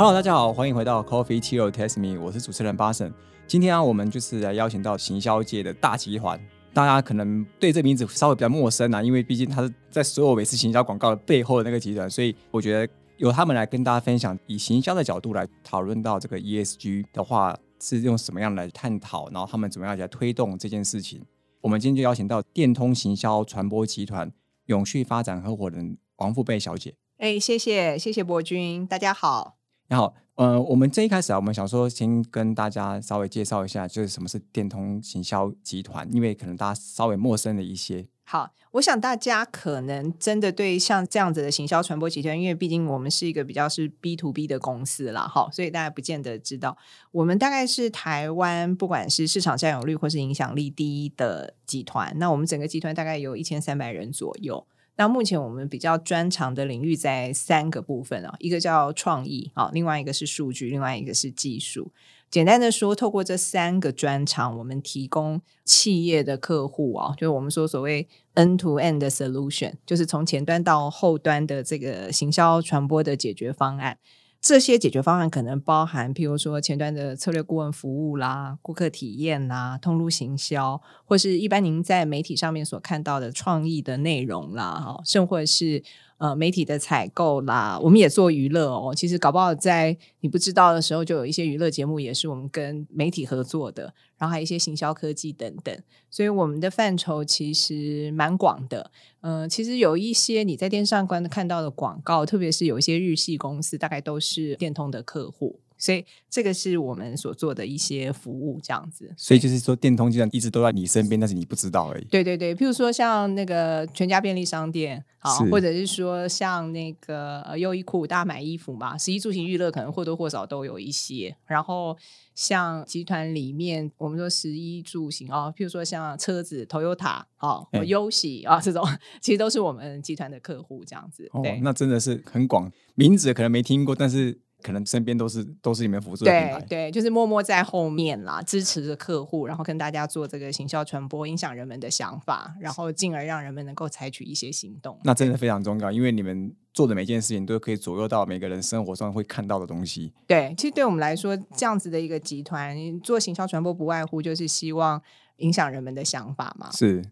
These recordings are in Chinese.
Hello，大家好，欢迎回到 Coffee Tea Test Me，我是主持人巴神。今天啊，我们就是来邀请到行销界的大集团，大家可能对这名字稍微比较陌生啊，因为毕竟它是在所有每次行销广告的背后的那个集团，所以我觉得由他们来跟大家分享，以行销的角度来讨论到这个 ESG 的话，是用什么样来探讨，然后他们怎么样来推动这件事情。我们今天就邀请到电通行销传播集团永续发展合伙人王富贝小姐。哎，谢谢谢谢博君，大家好。你好，呃，我们这一开始啊，我们想说先跟大家稍微介绍一下，就是什么是电通行销集团，因为可能大家稍微陌生了一些。好，我想大家可能真的对像这样子的行销传播集团，因为毕竟我们是一个比较是 B to B 的公司啦，哈，所以大家不见得知道，我们大概是台湾不管是市场占有率或是影响力第一的集团。那我们整个集团大概有一千三百人左右。那目前我们比较专长的领域在三个部分啊，一个叫创意啊，另外一个是数据，另外一个是技术。简单的说，透过这三个专长，我们提供企业的客户啊，就是我们说所谓 N to N 的 solution，就是从前端到后端的这个行销传播的解决方案。这些解决方案可能包含，譬如说前端的策略顾问服务啦、顾客体验啦、通路行销，或是一般您在媒体上面所看到的创意的内容啦，哈，甚或是。呃，媒体的采购啦，我们也做娱乐哦。其实搞不好在你不知道的时候，就有一些娱乐节目也是我们跟媒体合作的，然后还有一些行销科技等等。所以我们的范畴其实蛮广的。嗯，其实有一些你在电视上观看到的广告，特别是有一些日系公司，大概都是电通的客户。所以这个是我们所做的一些服务，这样子。所以就是说，电通集团一直都在你身边，但是你不知道而已。对对对，譬如说像那个全家便利商店啊，或者是说像那个呃优衣库，大家买衣服嘛，十一住行娱乐可能或多或少都有一些。然后像集团里面，我们说十一住行啊，譬如说像车子，Toyota 啊，优喜啊这种，其实都是我们集团的客户，这样子。哦，那真的是很广，名字可能没听过，但是。可能身边都是都是你们辅助的品牌，对，就是默默在后面啦，支持着客户，然后跟大家做这个行销传播，影响人们的想法，然后进而让人们能够采取一些行动。那真的非常重要，因为你们做的每件事情都可以左右到每个人生活上会看到的东西。对，其实对我们来说，这样子的一个集团做行销传播，不外乎就是希望影响人们的想法嘛。是。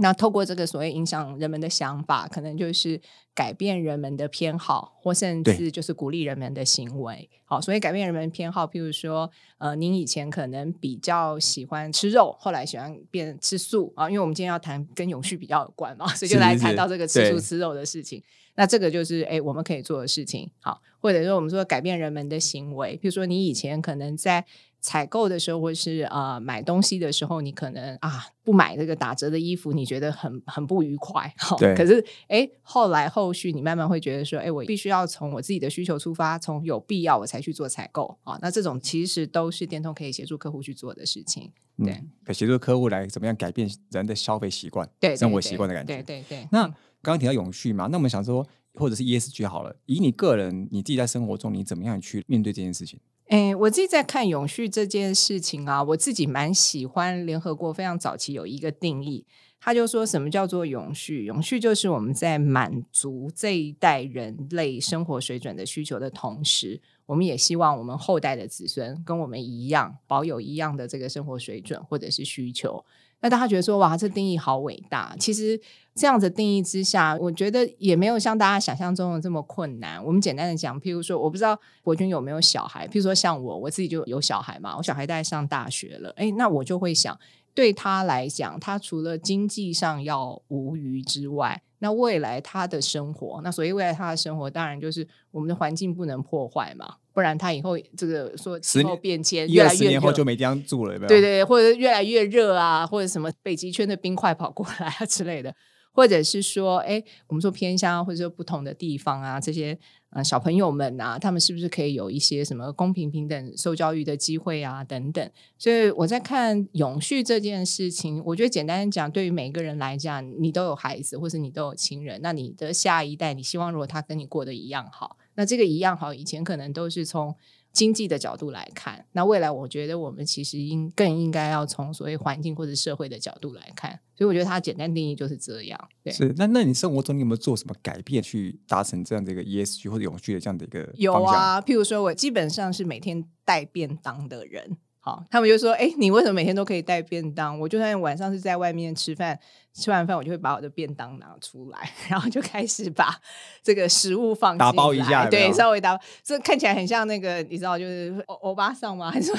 那透过这个所谓影响人们的想法，可能就是改变人们的偏好，或甚至就是鼓励人们的行为。好，所以改变人们偏好，譬如说，呃，您以前可能比较喜欢吃肉，后来喜欢变吃素啊。因为我们今天要谈跟永续比较有关嘛，所以就来谈到这个吃素吃肉的事情。那这个就是哎，我们可以做的事情。好，或者说我们说改变人们的行为，譬如说你以前可能在。采购的时候，或是啊买东西的时候，你可能啊不买这个打折的衣服，你觉得很很不愉快。对。可是哎，后来后续你慢慢会觉得说，哎，我必须要从我自己的需求出发，从有必要我才去做采购啊。那这种其实都是电通可以协助客户去做的事情。对。可协助客户来怎么样改变人的消费习惯，对生活习惯的感觉。对对对。那刚刚提到永续嘛，那我们想说，或者是 ESG 好了，以你个人你自己在生活中，你怎么样去面对这件事情？哎，我自己在看永续这件事情啊，我自己蛮喜欢联合国非常早期有一个定义，他就说什么叫做永续？永续就是我们在满足这一代人类生活水准的需求的同时，我们也希望我们后代的子孙跟我们一样，保有一样的这个生活水准或者是需求。那大家觉得说哇，这定义好伟大。其实这样子定义之下，我觉得也没有像大家想象中的这么困难。我们简单的讲，譬如说，我不知道国军有没有小孩，譬如说像我，我自己就有小孩嘛。我小孩在上大学了，哎，那我就会想，对他来讲，他除了经济上要无余之外，那未来他的生活，那所以未来他的生活，当然就是我们的环境不能破坏嘛。不然他以后这个说气候变迁越来越年后就没地方住了，对对对，或者越来越热啊，或者什么北极圈的冰块跑过来啊之类的，或者是说，哎，我们说偏乡或者说不同的地方啊，这些呃小朋友们啊，他们是不是可以有一些什么公平平等受教育的机会啊等等？所以我在看永续这件事情，我觉得简单讲，对于每个人来讲，你都有孩子，或是你都有亲人，那你的下一代，你希望如果他跟你过得一样好。那这个一样好，以前可能都是从经济的角度来看，那未来我觉得我们其实应更应该要从所谓环境或者社会的角度来看。所以我觉得它简单定义就是这样。对，是那那你生活中你有没有做什么改变去达成这样的一个 ESG 或者永续的这样的一个有？啊，譬如说我基本上是每天带便当的人。好，他们就说：“哎，你为什么每天都可以带便当？我就算晚上是在外面吃饭，吃完饭我就会把我的便当拿出来，然后就开始把这个食物放打包一下对，稍微打包。这看起来很像那个，你知道，就是欧欧巴桑吗？还是？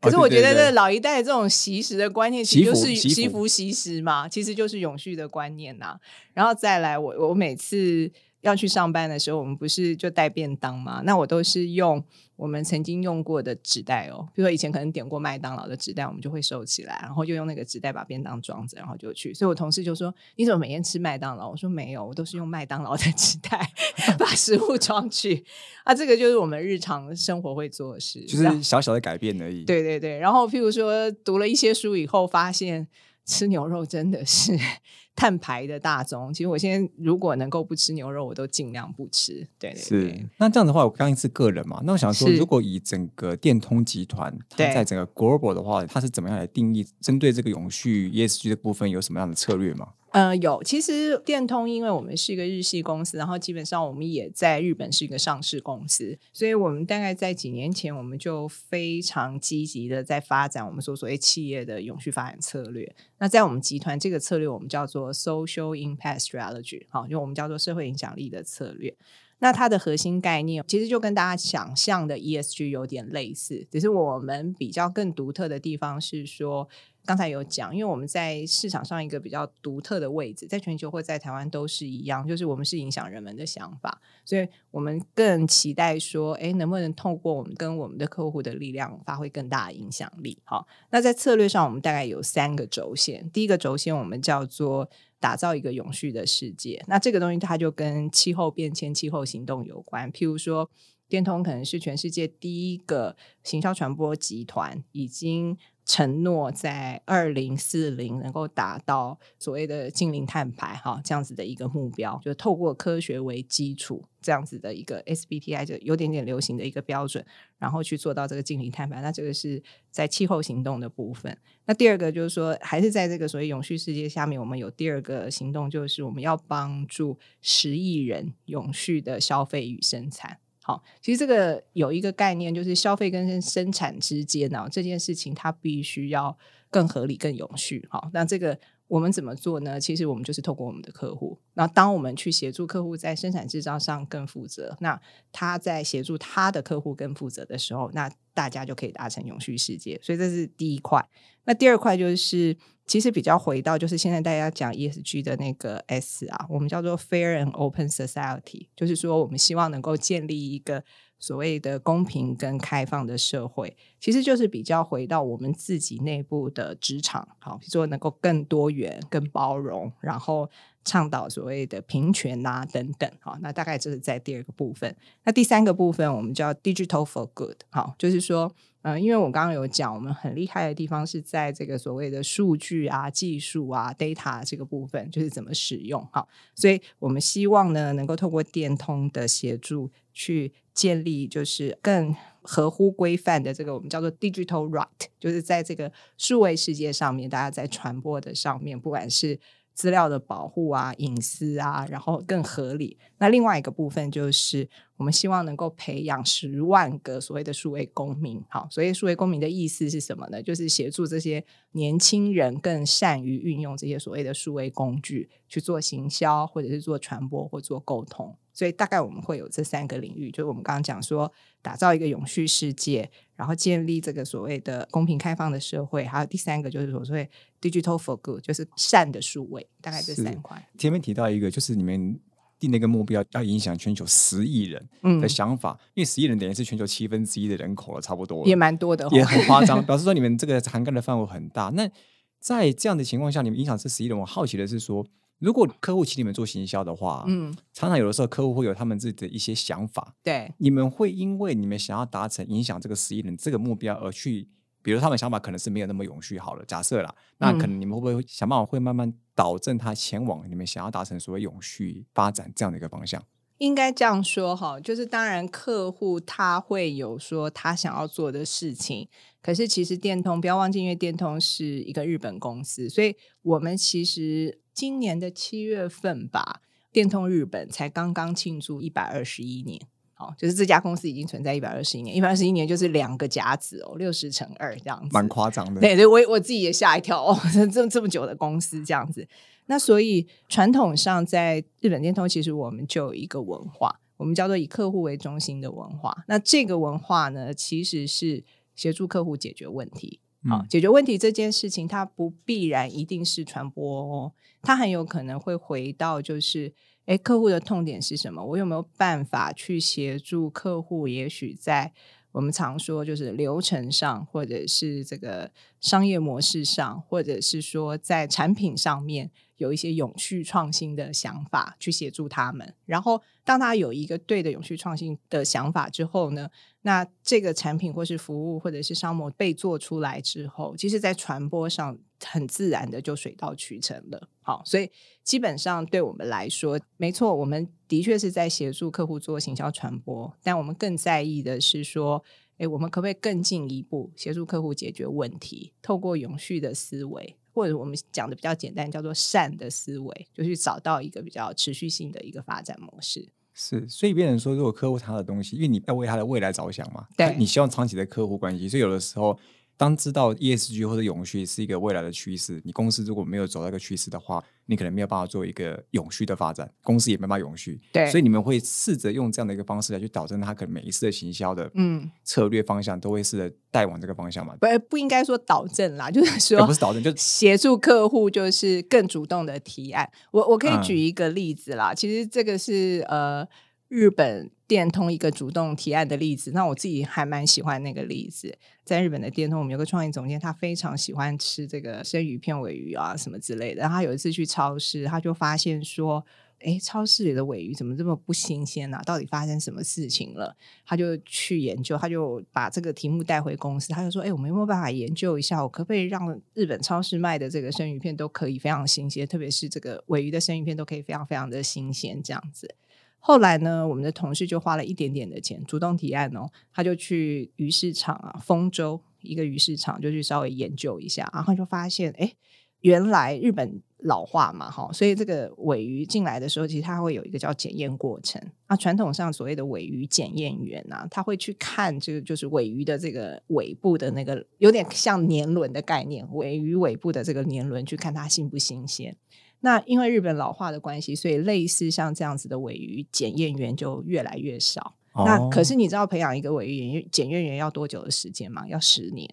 可是我觉得这老一代的这种习食的观念，其实就是习福习食嘛，其实就是永续的观念呐、然后再来，我我每次要去上班的时候，我们不是就带便当吗？那我都是用我们曾经用过的纸袋哦，比如说以前可能点过麦当劳的纸袋，我们就会收起来，然后就用那个纸袋把便当装着，然后就去。所以我同事就说：“你怎么每天吃麦当劳？”我说：“没有，我都是用麦当劳的纸袋 把食物装去。”啊，这个就是我们日常生活会做的事，就是小小的改变而已。，对对对，然后譬如说读了一些书以后，发现吃牛肉真的是 碳排的大宗。其实我现在如果能够不吃牛肉，我都尽量不吃。对对是，。那这样的话，我刚一是个人嘛，那我想说，如果以整个电通集团，它对在整个 global 的话，它是怎么样来定义针对这个永续 ESG 的部分有什么样的策略吗？呃，有。其实电通，因为我们是一个日系公司，然后基本上我们也在日本是一个上市公司，所以我们大概在几年前，我们就非常积极的在发展我们所所谓企业的永续发展策略。那在我们集团这个策略，我们叫做 Social Impact Strategy，好，就我们叫做社会影响力的策略。那它的核心概念其实就跟大家想象的 ESG 有点类似，只是我们比较更独特的地方是说，刚才有讲，因为我们在市场上一个比较独特的位置，在全球或在台湾都是一样，就是我们是影响人们的想法，所以我们更期待说，哎，能不能透过我们跟我们的客户的力量，发挥更大的影响力？好，那在策略上，我们大概有三个轴线，第一个轴线我们叫做打造一个永续的世界。那这个东西它就跟气候变迁、气候行动有关。譬如说，电通可能是全世界第一个行销传播集团，已经承诺在二零四零能够达到所谓的近零碳排哈这样子的一个目标，就透过科学为基础这样子的一个 SBTI 就有点点流行的一个标准，然后去做到这个近零碳排。那这个是在气候行动的部分。那第二个就是说，还是在这个所谓永续世界下面，我们有第二个行动，就是我们要帮助十亿人永续的消费与生产。好，其实这个有一个概念，就是消费跟生产之间呢、这件事情它必须要更合理、更永续。好，那这个我们怎么做呢？其实我们就是透过我们的客户，那当我们去协助客户在生产制造上更负责，那他在协助他的客户更负责的时候，那大家就可以达成永续世界。所以这是第一块。那第二块就是，其实比较回到就是现在大家讲 ESG 的那个 S 啊，我们叫做 Fair and Open Society，就是说我们希望能够建立一个所谓的公平跟开放的社会，其实就是比较回到我们自己内部的职场，好，比如说能够更多元、更包容，然后倡导所谓的平权啊等等，好，那大概这是在第二个部分。那第三个部分我们叫 Digital for Good，好，就是说。呃，因为我刚刚有讲，我们很厉害的地方是在这个所谓的数据啊、技术啊、data 这个部分，就是怎么使用哈。所以我们希望呢，能够透过电通的协助，去建立就是更合乎规范的这个我们叫做 digital right，就是在这个数位世界上面，大家在传播的上面，不管是资料的保护啊、隐私啊，然后更合理。那另外一个部分就是，我们希望能够培养十万个所谓的数位公民。好，所以数位公民的意思是什么呢？就是协助这些年轻人更善于运用这些所谓的数位工具去做行销，或者是做传播或做沟通。所以大概我们会有这三个领域，就是我们刚刚讲说，打造一个永续世界，然后建立这个所谓的公平开放的社会，还有第三个就是所谓 digital for good，就是善的数位，大概这三块。前面提到一个，就是你们定了一个目标，要影响全球十亿人嗯。的，想法，因为十亿人等于是全球七分之一的人口了，差不多也蛮多的哦，也很夸张，表示说你们这个涵盖的范围很大。那在这样的情况下，你们影响这十亿人，我好奇的是说，如果客户请你们做行销的话，嗯，常常有的时候客户会有他们自己的一些想法，对，你们会因为你们想要达成影响这个十亿人这个目标而去，比如他们想法可能是没有那么永续好了，假设啦，那可能你们会不会想办法会慢慢导正他前往你们想要达成所谓永续发展这样的一个方向？应该这样说哈，就是当然客户他会有说他想要做的事情，可是其实电通不要忘记，因为电通是一个日本公司，所以我们其实今年的七月份吧，电通日本才刚刚庆祝一百二十一年，哦，就是这家公司已经存在一百二十一年，一百二十一年就是两个甲子哦，六十乘二这样子，蛮夸张的。对对，我我自己也吓一跳哦，这这么久的公司这样子。那所以传统上在日本电通，其实我们就有一个文化，我们叫做以客户为中心的文化。那这个文化呢，其实是协助客户解决问题。啊，解决问题这件事情，它不必然一定是传播哦，它很有可能会回到就是，哎，客户的痛点是什么？我有没有办法去协助客户？也许在我们常说，就是流程上，或者是这个商业模式上，或者是说在产品上面。有一些永续创新的想法去协助他们，然后当他有一个对的永续创新的想法之后呢，那这个产品或是服务或者是商模被做出来之后，其实在传播上很自然的就水到渠成了。好，所以基本上对我们来说，没错，我们的确是在协助客户做行销传播，但我们更在意的是说，诶，我们可不可以更进一步协助客户解决问题，透过永续的思维。或者我们讲的比较简单，叫做善的思维，就去找到一个比较持续性的一个发展模式。是，所以别人说，如果客户他的东西，因为你要为他的未来着想嘛，对，你希望长期的客户关系，所以有的时候。当知道 ESG 或者永续是一个未来的趋势，你公司如果没有走到一个趋势的话，你可能没有办法做一个永续的发展，公司也没办法永续。对，所以你们会试着用这样的一个方式来去导正他可能每一次的行销的嗯策略方向都会试着带往这个方向嘛？不，不应该说导正啦，就是说不是导正，就 协助客户，就是更主动的提案。我我可以举一个例子啦，其实这个是呃。日本电通一个主动提案的例子，那我自己还蛮喜欢那个例子。在日本的电通，我们有个创意总监，他非常喜欢吃这个生鱼片、尾鱼啊什么之类的。然后他有一次去超市，他就发现说：“哎，超市里的尾鱼怎么这么不新鲜呢？到底发生什么事情了？”他就去研究，他就把这个题目带回公司，他就说：“哎，我们有没有办法研究一下，我可不可以让日本超市卖的这个生鱼片都可以非常新鲜，特别是这个尾鱼的生鱼片都可以非常非常的新鲜，这样子。”后来呢，我们的同事就花了一点点的钱，主动提案哦，他就去鱼市场啊，丰州一个鱼市场，就去稍微研究一下，然后就发现，哎，原来日本老化嘛，哈，所以这个尾鱼进来的时候，其实它会有一个叫检验过程啊。传统上所谓的尾鱼检验员啊，他会去看这个就是尾鱼的这个尾部的那个，有点像年轮的概念，尾鱼尾部的这个年轮，去看它新不新鲜。那因为日本老化的关系，所以类似像这样子的尾鱼检验员就越来越少。那可是你知道培养一个尾鱼检验员要多久的时间吗？要十年。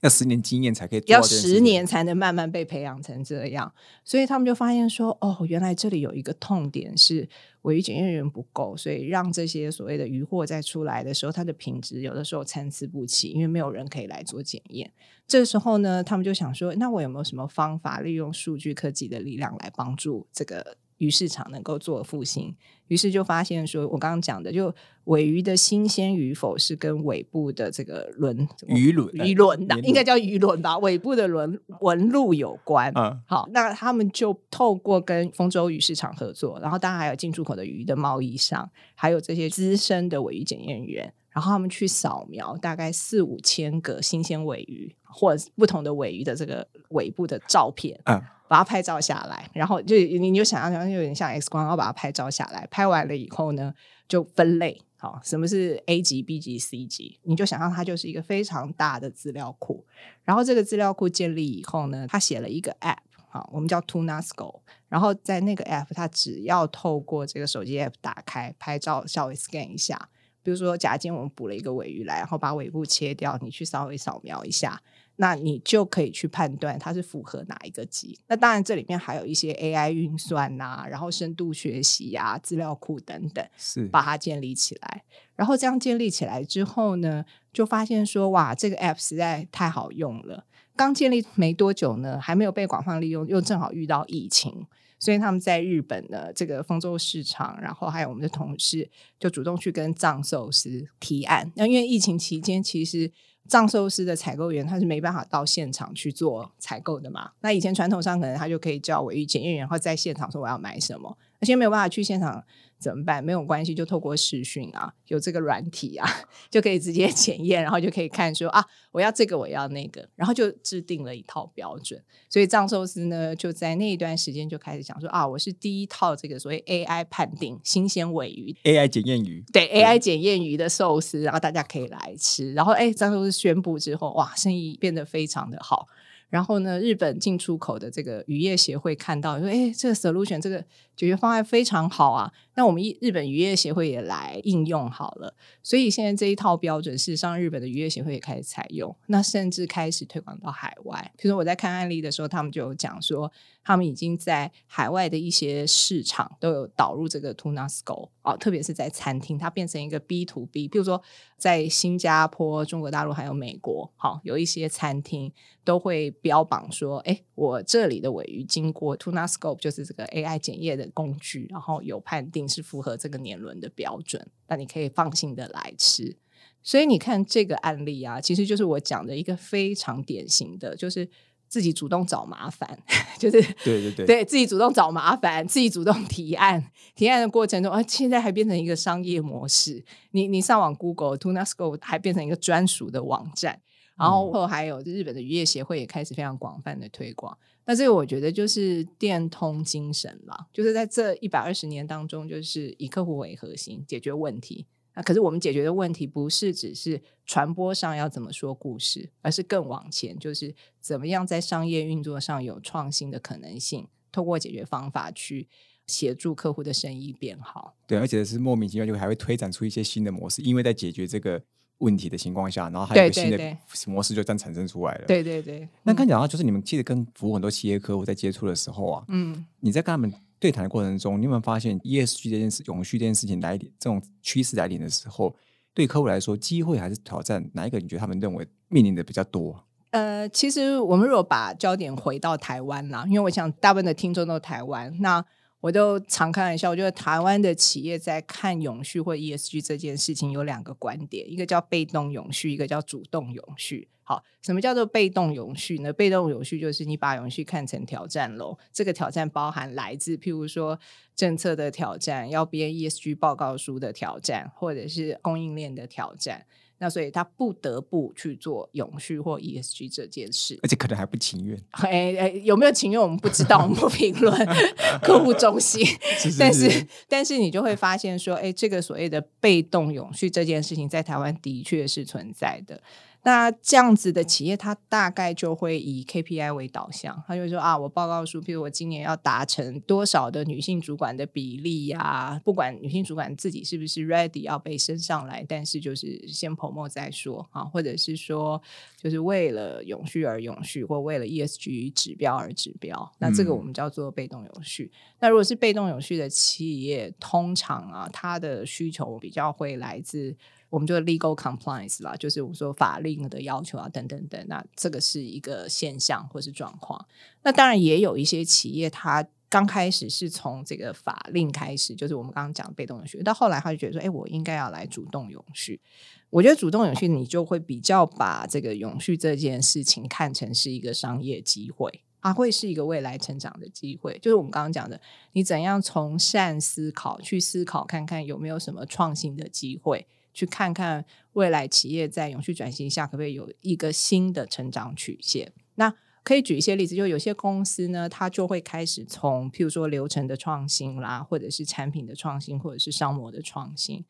要十年经验才可以，要十年才能慢慢被培养成这样，所以他们就发现说，哦，原来这里有一个痛点是尾鱼检验员不够，所以让这些所谓的鱼货在出来的时候，它的品质有的时候参差不齐，因为没有人可以来做检验。这时候呢，他们就想说，那我有没有什么方法利用数据科技的力量来帮助这个？鱼市场能够做复兴，于是就发现说，我刚刚讲的，就尾鱼的新鲜与否是跟尾部的这个轮鱼轮鱼轮的，应该叫鱼轮吧，尾部的轮纹路有关。嗯，好，那他们就透过跟丰州鱼市场合作，然后当然还有进出口的鱼的贸易商，还有这些资深的尾鱼检验员，然后他们去扫描大概四五千个新鲜尾鱼或者不同的尾鱼的这个尾部的照片。嗯。把它拍照下来，然后就你你就想象成有点像 X 光，然后把它拍照下来。拍完了以后呢，就分类，好，什么是 A 级、B 级、C 级？你就想象它就是一个非常大的资料库。然后这个资料库建立以后呢，它写了一个 App，好，我们叫 Tunasco。然后在那个 App，它只要透过这个手机 App 打开拍照，稍微 scan 一下，比如说假今天我们捕了一个尾鱼来，然后把尾部切掉，你去稍微扫描一下。那你就可以去判断它是符合哪一个级。那当然，这里面还有一些 AI 运算呐，然后深度学习呀、资料库等等，是把它建立起来。然后这样建立起来之后呢，就发现说，哇，这个 App 实在太好用了。刚建立没多久呢，还没有被广泛利用，又正好遇到疫情，所以他们在日本的这个丰州市场，然后还有我们的同事就主动去跟藏寿司提案。那因为疫情期间，其实藏寿司的采购员他是没办法到现场去做采购的嘛？那以前传统上可能他就可以叫尾鱼检验员，然后在现场说我要买什么。而且没有办法去现场。怎么办？没有关系，就透过视讯啊，有这个软体啊，就可以直接检验，然后就可以看说啊，我要这个，我要那个，然后就制定了一套标准。所以藏寿司呢，就在那一段时间就开始讲说啊，我是第一套这个所谓 AI 判定新鲜尾鱼，AI 检验鱼，对 AI 检验鱼的寿司，然后大家可以来吃。然后哎，藏寿司宣布之后，哇，生意变得非常的好。然后呢，日本进出口的这个渔业协会看到说，哎，这个 solution 这个解决方案非常好啊。那我们日本渔业协会也来应用好了，所以现在这一套标准，事实上日本的渔业协会也开始采用，那甚至开始推广到海外。比如说我在看案例的时候，他们就有讲说，他们已经在海外的一些市场都有导入这个 tuna score 哦，特别是在餐厅，它变成一个 B to B。比如说在新加坡、中国大陆还有美国，好有一些餐厅都会标榜说，哎，我这里的尾鱼经过 tuna scope，就是这个 AI 检验的工具，然后有判定。是符合这个年轮的标准，那你可以放心的来吃。所以你看这个案例啊，其实就是我讲的一个非常典型的，就是自己主动找麻烦，就是对对对，对自己主动找麻烦，自己主动提案，提案的过程中啊，现在还变成一个商业模式。你你上网 Google Tunasco 还变成一个专属的网站，然后后还有日本的渔业协会也开始非常广泛的推广。那这个我觉得就是电通精神了，就是在这一百二十年当中，就是以客户为核心解决问题。那可是我们解决的问题不是只是传播上要怎么说故事，而是更往前，就是怎么样在商业运作上有创新的可能性，透过解决方法去协助客户的生意变好。对，而且是莫名其妙就还会推展出一些新的模式，因为在解决这个。问题的情况下，然后还有一个新的模式就这样产生出来了。对对对。那刚讲到，就是你们其实跟服务很多企业客户在接触的时候啊，嗯，你在跟他们对谈的过程中，你有没有发现 ESG 这件事、永续这件事情来临这种趋势来临的时候，对客户来说，机会还是挑战，哪一个你觉得他们认为面临的比较多？呃，其实我们如果把焦点回到台湾啦，因为我想大部分的听众都台湾，那。我都常开玩笑，我觉得台湾的企业在看永续或 ESG 这件事情有两个观点，一个叫被动永续，一个叫主动永续。好，什么叫做被动永续呢？被动永续就是你把永续看成挑战喽，这个挑战包含来自譬如说政策的挑战，要编 ESG 报告书的挑战，或者是供应链的挑战。那所以他不得不去做永续或 ESG 这件事，而且可能还不情愿。哎哎，有没有情愿我们不知道，我们不评论。客户中心，但是但是你就会发现说，哎，这个所谓的被动永续这件事情，在台湾的确是存在的。那这样子的企业，它大概就会以 KPI 为导向，他就会说啊，我报告书，譬如我今年要达成多少的女性主管的比例呀？不管女性主管自己是不是 ready 要被升上来，但是就是先 promo 再说啊，或者是说，就是为了永续而永续，或为了 ESG 指标而指标，那这个我们叫做被动永续。那如果是被动永续的企业，通常啊，它的需求比较会来自。我们就 legal compliance 啦，就是我们说法令的要求啊，等等等。那这个是一个现象或是状况。那当然也有一些企业，它刚开始是从这个法令开始，就是我们刚刚讲被动永续，到后来他就觉得说，哎，我应该要来主动永续。我觉得主动永续，你就会比较把这个永续这件事情看成是一个商业机会，它会是一个未来成长的机会。就是我们刚刚讲的，你怎样从善思考去思考，看看有没有什么创新的机会。去看看未来企业在永续转型下可不可以有一个新的成长曲线？那可以举一些例子，就有些公司呢，它就会开始从譬如说流程的创新啦，或者是产品的创新，或者是商模的创新。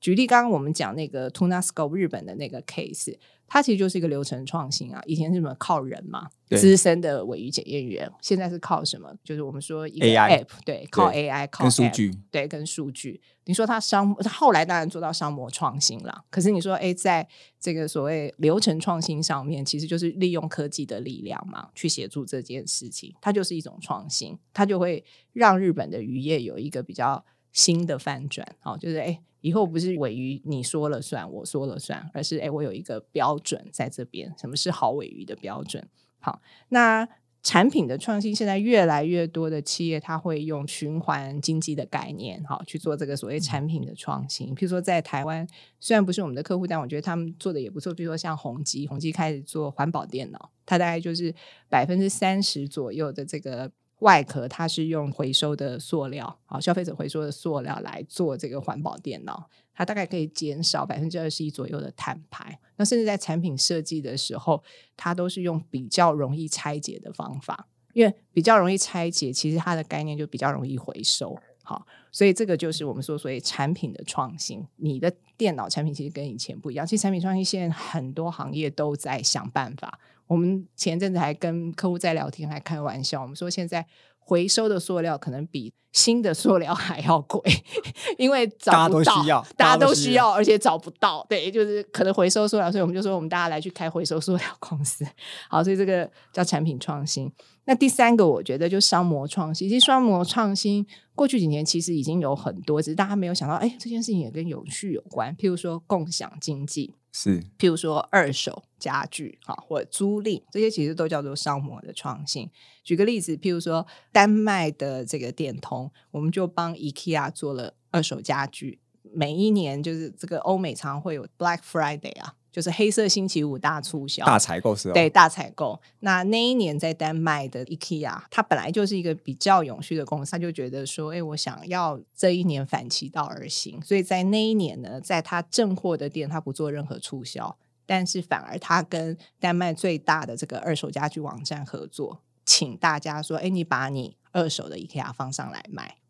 举例，刚刚我们讲那个 Tunasco 日本的那个 case。它其实就是一个流程创新啊！以前是什么靠人嘛，资深的尾鱼检验员，现在是靠什么？就是我们说一个 app，对，靠 AI，靠数据，对，跟数据。你说它商，它后来当然做到商模创新了。可是你说，哎，在这个所谓流程创新上面，其实就是利用科技的力量嘛，去协助这件事情，它就是一种创新，它就会让日本的渔业有一个比较新的翻转。好，就是哎。以后不是尾鱼你说了算，我说了算，而是哎，我有一个标准在这边，什么是好尾鱼的标准？好，那产品的创新，现在越来越多的企业，它会用循环经济的概念，好去做这个所谓产品的创新。譬如说在台湾，虽然不是我们的客户，但我觉得他们做的也不错。比如说像宏基，宏基开始做环保电脑，它大概就是百分之三十左右的这个。外壳它是用回收的塑料，好，消费者回收的塑料来做这个环保电脑，它大概可以减少百分之二十一左右的碳排。那甚至在产品设计的时候，它都是用比较容易拆解的方法，因为比较容易拆解，其实它的概念就比较容易回收。好，所以这个就是我们说所谓产品的创新。你的电脑产品其实跟以前不一样，其实产品创新现在很多行业都在想办法。我们前阵子还跟客户在聊天，还开玩笑，我们说现在回收的塑料可能比新的塑料还要贵，因为找不到，大家都需要，而且找不到。对，就是可能回收塑料，所以我们就说我们大家来去开回收塑料公司。好，所以这个叫产品创新。那第三个，我觉得就商模创新。其实商模创新过去几年其实已经有很多，只是大家没有想到，哎，这件事情也跟有趣有关。譬如说共享经济，是；譬如说二手家具，哈，或者租赁，这些其实都叫做商模的创新。举个例子，譬如说丹麦的这个电通，我们就帮 IKEA 做了二手家具。每一年就是这个欧美常会有 Black Friday 啊。就是黑色星期五大促销、大采购是对大采购。那那一年在丹麦的 IKEA，它本来就是一个比较永续的公司，他就觉得说，哎，我想要这一年反其道而行，所以在那一年呢，在他正货的店，他不做任何促销，但是反而他跟丹麦最大的这个二手家具网站合作，请大家说，哎，你把你二手的 IKEA 放上来卖，好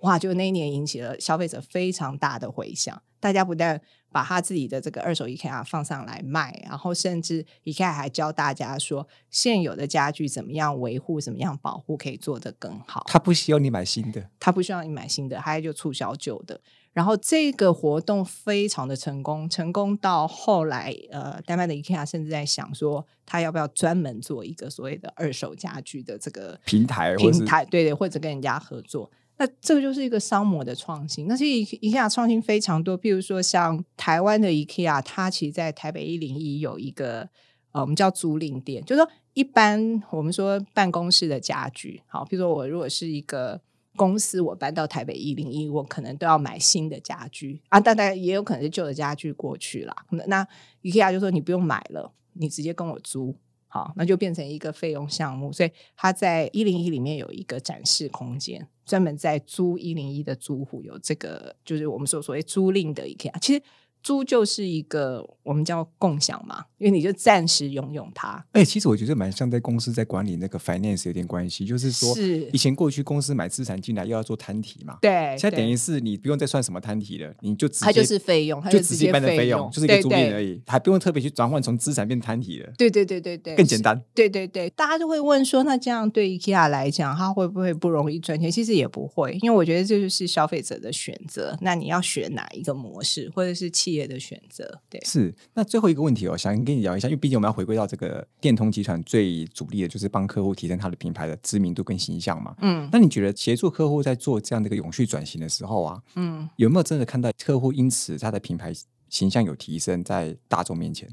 哇，就那一年引起了消费者非常大的回响，大家不但把他自己的这个二手 IKEA 放上来卖，然后甚至 IKEA 还教大家说，现有的家具怎么样维护、怎么样保护，可以做得更好。他不需要你买新的，他不需要你买新的，他就促销旧的。然后这个活动非常的成功，成功到后来，呃，丹麦的 IKEA 甚至在想说，他要不要专门做一个所谓的二手家具的这个平台？平台对对，或者跟人家合作。那这个就是一个商模的创新。那其实 IKEA 创新非常多，譬如说像台湾的 IKEA，它其实在台北一零一有一个呃，我们叫租赁店，就是说一般我们说办公室的家具，好，譬如说我如果是一个公司，我搬到台北一零一，我可能都要买新的家具啊，但然也有可能是旧的家具过去了。那 IKEA 就说你不用买了，你直接跟我租。好，那就变成一个费用项目，所以它在一零一里面有一个展示空间，专门在租一零一的租户有这个，就是我们所所谓租赁的一个，其实。租就是一个我们叫共享嘛，因为你就暂时拥有它。哎，其实我觉得蛮像在公司在管理那个 finance 有点关系，就是说，是以前过去公司买资产进来又要做摊提嘛，对，现在等于是你不用再算什么摊提了，你就直接它就是费用，就直接办的费用，就是一个租赁而已，还不用特别去转换从资产变摊提了。对对对对对，更简单。对对对，大家就会问说，那这样对 IKEA 来讲，它会不会不容易赚钱？其实也不会，因为我觉得这就是消费者的选择。那你要选哪一个模式，或者是企业的选择？对，是那最后一个问题哦，想跟你聊一下，因为毕竟我们要回归到这个电通集团最主力的，就是帮客户提升他的品牌的知名度跟形象嘛。嗯，那你觉得协助客户在做这样的一个永续转型的时候啊，嗯，有没有真的看到客户因此他的品牌形象有提升在大众面前？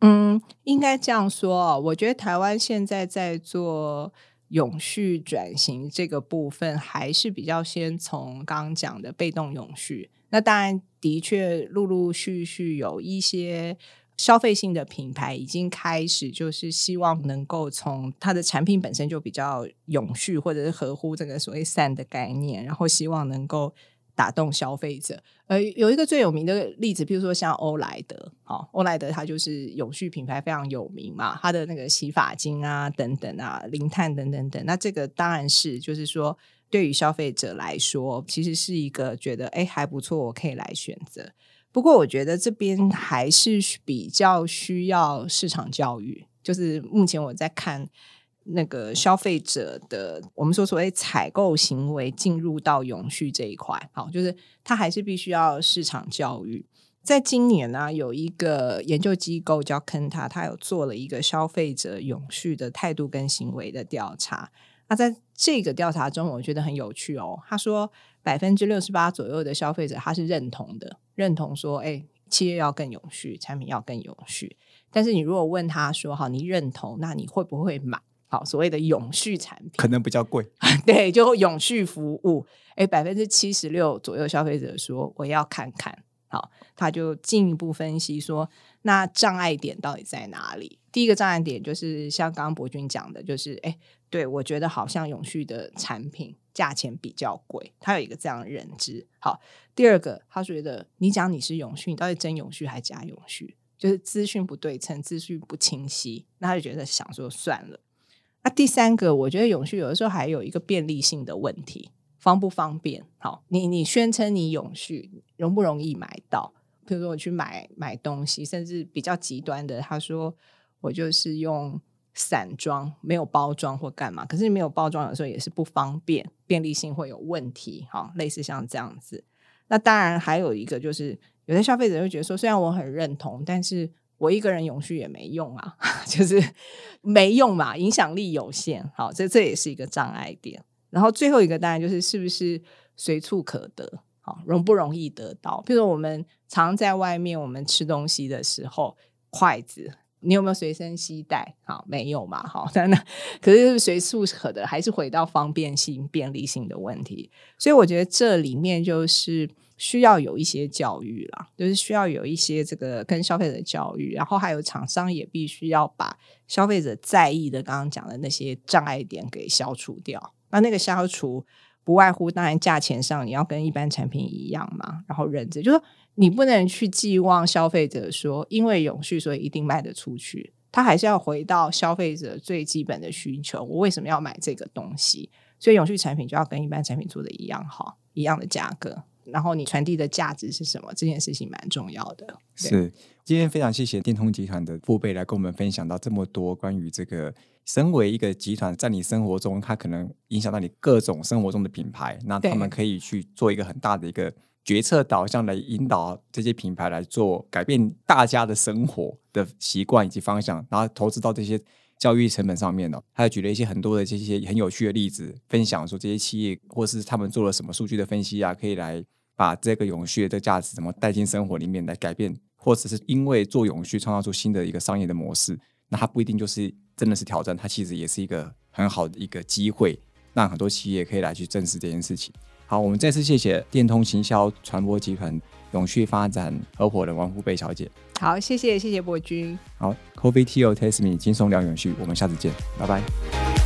嗯，应该这样说哦，我觉得台湾现在在做永续转型这个部分，还是比较先从刚刚讲的被动永续。那当然，的确，陆陆续续有一些消费性的品牌已经开始，就是希望能够从它的产品本身就比较永续，或者是合乎这个所谓“善”的概念，然后希望能够打动消费者。呃，有一个最有名的例子，比如说像欧莱德，好，欧莱德它就是永续品牌非常有名嘛，它的那个洗发精啊，等等啊，零碳等等等，那这个当然是就是说。对于消费者来说，其实是一个觉得哎还不错，我可以来选择。不过，我觉得这边还是比较需要市场教育。就是目前我在看那个消费者的，我们说所谓采购行为进入到永续这一块，好，就是它还是必须要市场教育。在今年呢，有一个研究机构叫坑他，他有做了一个消费者永续的态度跟行为的调查。那在这个调查中，我觉得很有趣哦。他说，百分之六十八左右的消费者他是认同的，认同说，哎，企业要更永续，产品要更永续。但是你如果问他说，好，你认同，那你会不会买？好，所谓的永续产品，可能比较贵。对，就永续服务，哎，百分之七十六左右消费者说，我要看看。好，他就进一步分析说，那障碍点到底在哪里？第一个障碍点就是像刚刚博君讲的，就是哎，对我觉得好像永续的产品价钱比较贵，他有一个这样的认知。好，第二个，他觉得你讲你是永续，你到底真永续还假永续？就是资讯不对称，资讯不清晰，那他就觉得想说算了。那第三个，我觉得永续有的时候还有一个便利性的问题，方不方便？好，你你宣称你永续，容不容易买到？比如说我去买买东西，甚至比较极端的，他说我就是用散装，没有包装或干嘛，可是没有包装有时候也是不方便，便利性会有问题。好，类似像这样子。那当然还有一个就是。有些消费者会觉得说，虽然我很认同，但是我一个人永续也没用啊，就是没用嘛，影响力有限。好，这这也是一个障碍点。然后最后一个当然就是是不是随处可得，好，容不容易得到？比如说我们常在外面，我们吃东西的时候，筷子你有没有随身携带？好，没有嘛，好，那那可是随处可得，还是回到方便性、便利性的问题。所以我觉得这里面就是。需要有一些教育啦，就是需要有一些这个跟消费者教育，然后还有厂商也必须要把消费者在意的刚刚讲的那些障碍点给消除掉。那那个消除不外乎当然价钱上你要跟一般产品一样嘛，然后认知就是说你不能去寄望消费者说因为永续所以一定卖得出去，他还是要回到消费者最基本的需求，我为什么要买这个东西？所以永续产品就要跟一般产品做的一样好，一样的价格。然后你传递的价值是什么？这件事情蛮重要的。是，今天非常谢谢电通集团的父辈来跟我们分享到这么多关于这个，身为一个集团，在你生活中，它可能影响到你各种生活中的品牌，那他们可以去做一个很大的一个决策导向来引导这些品牌来做改变大家的生活的习惯以及方向，然后投资到这些。教育成本上面呢，他举了一些很多的这些很有趣的例子，分享说这些企业或是他们做了什么数据的分析啊，可以来把这个永续的价值怎么带进生活里面来改变，或者是因为做永续创造出新的一个商业的模式，那它不一定就是真的是挑战，它其实也是一个很好的一个机会，让很多企业可以来去正视这件事情。好，我们再次谢谢电通行销传播集团永续发展合伙人王富贝小姐。好，谢谢谢谢博君。好，Coffee Tea or Taste Me，轻松聊永续，我们下次见，拜拜。